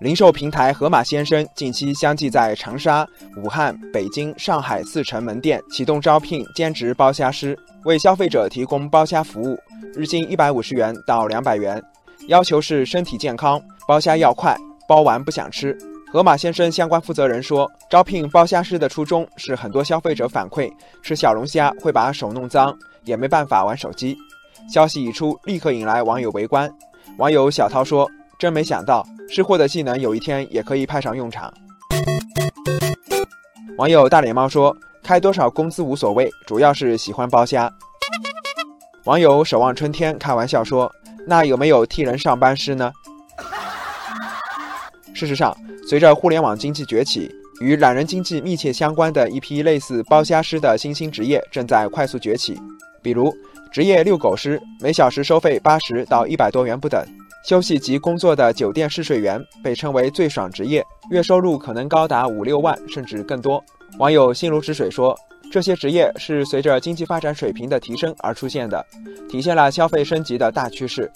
零售平台盒马鲜生近期相继在长沙、武汉、北京、上海四城门店启动招聘兼职包虾师，为消费者提供包虾服务，日薪一百五十元到两百元，要求是身体健康，包虾要快，包完不想吃。盒马鲜生相关负责人说，招聘包虾师的初衷是很多消费者反馈吃小龙虾会把手弄脏，也没办法玩手机。消息一出，立刻引来网友围观。网友小涛说：“真没想到。”吃货的技能有一天也可以派上用场。网友大脸猫说：“开多少工资无所谓，主要是喜欢包虾。”网友守望春天开玩笑说：“那有没有替人上班师呢？”事实上，随着互联网经济崛起，与懒人经济密切相关的一批类似包虾师的新兴职业正在快速崛起，比如职业遛狗师，每小时收费八十到一百多元不等。休息及工作的酒店试睡员被称为最爽职业，月收入可能高达五六万甚至更多。网友心如止水说：“这些职业是随着经济发展水平的提升而出现的，体现了消费升级的大趋势。”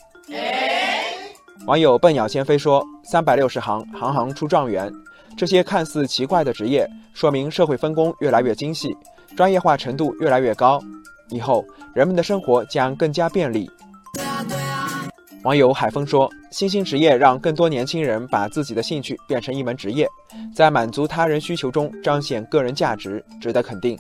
网友笨鸟先飞说：“三百六十行，行行出状元。这些看似奇怪的职业，说明社会分工越来越精细，专业化程度越来越高，以后人们的生活将更加便利。”网友海峰说：“新兴职业让更多年轻人把自己的兴趣变成一门职业，在满足他人需求中彰显个人价值，值得肯定。”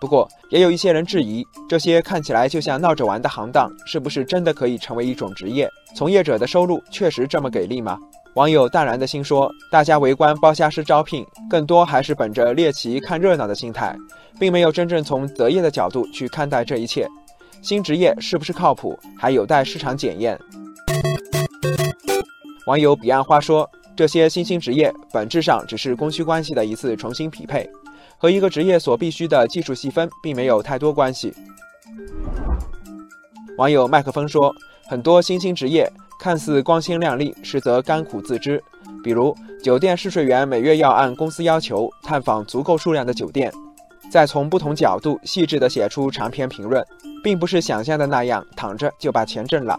不过，也有一些人质疑，这些看起来就像闹着玩的行当，是不是真的可以成为一种职业？从业者的收入确实这么给力吗？网友淡然的心说：“大家围观包虾师招聘，更多还是本着猎奇看热闹的心态，并没有真正从择业的角度去看待这一切。”新职业是不是靠谱，还有待市场检验。网友彼岸花说：“这些新兴职业本质上只是供需关系的一次重新匹配，和一个职业所必须的技术细分并没有太多关系。”网友麦克风说：“很多新兴职业看似光鲜亮丽，实则甘苦自知。比如酒店试睡员，每月要按公司要求探访足够数量的酒店。”再从不同角度细致地写出长篇评论，并不是想象的那样躺着就把钱挣了。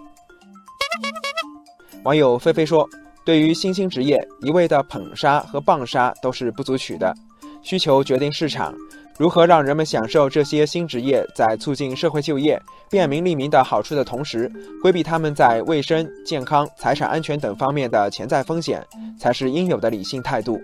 网友菲菲说：“对于新兴职业，一味的捧杀和棒杀都是不足取的，需求决定市场。如何让人们享受这些新职业在促进社会就业、便民利民的好处的同时，规避他们在卫生、健康、财产安全等方面的潜在风险，才是应有的理性态度。”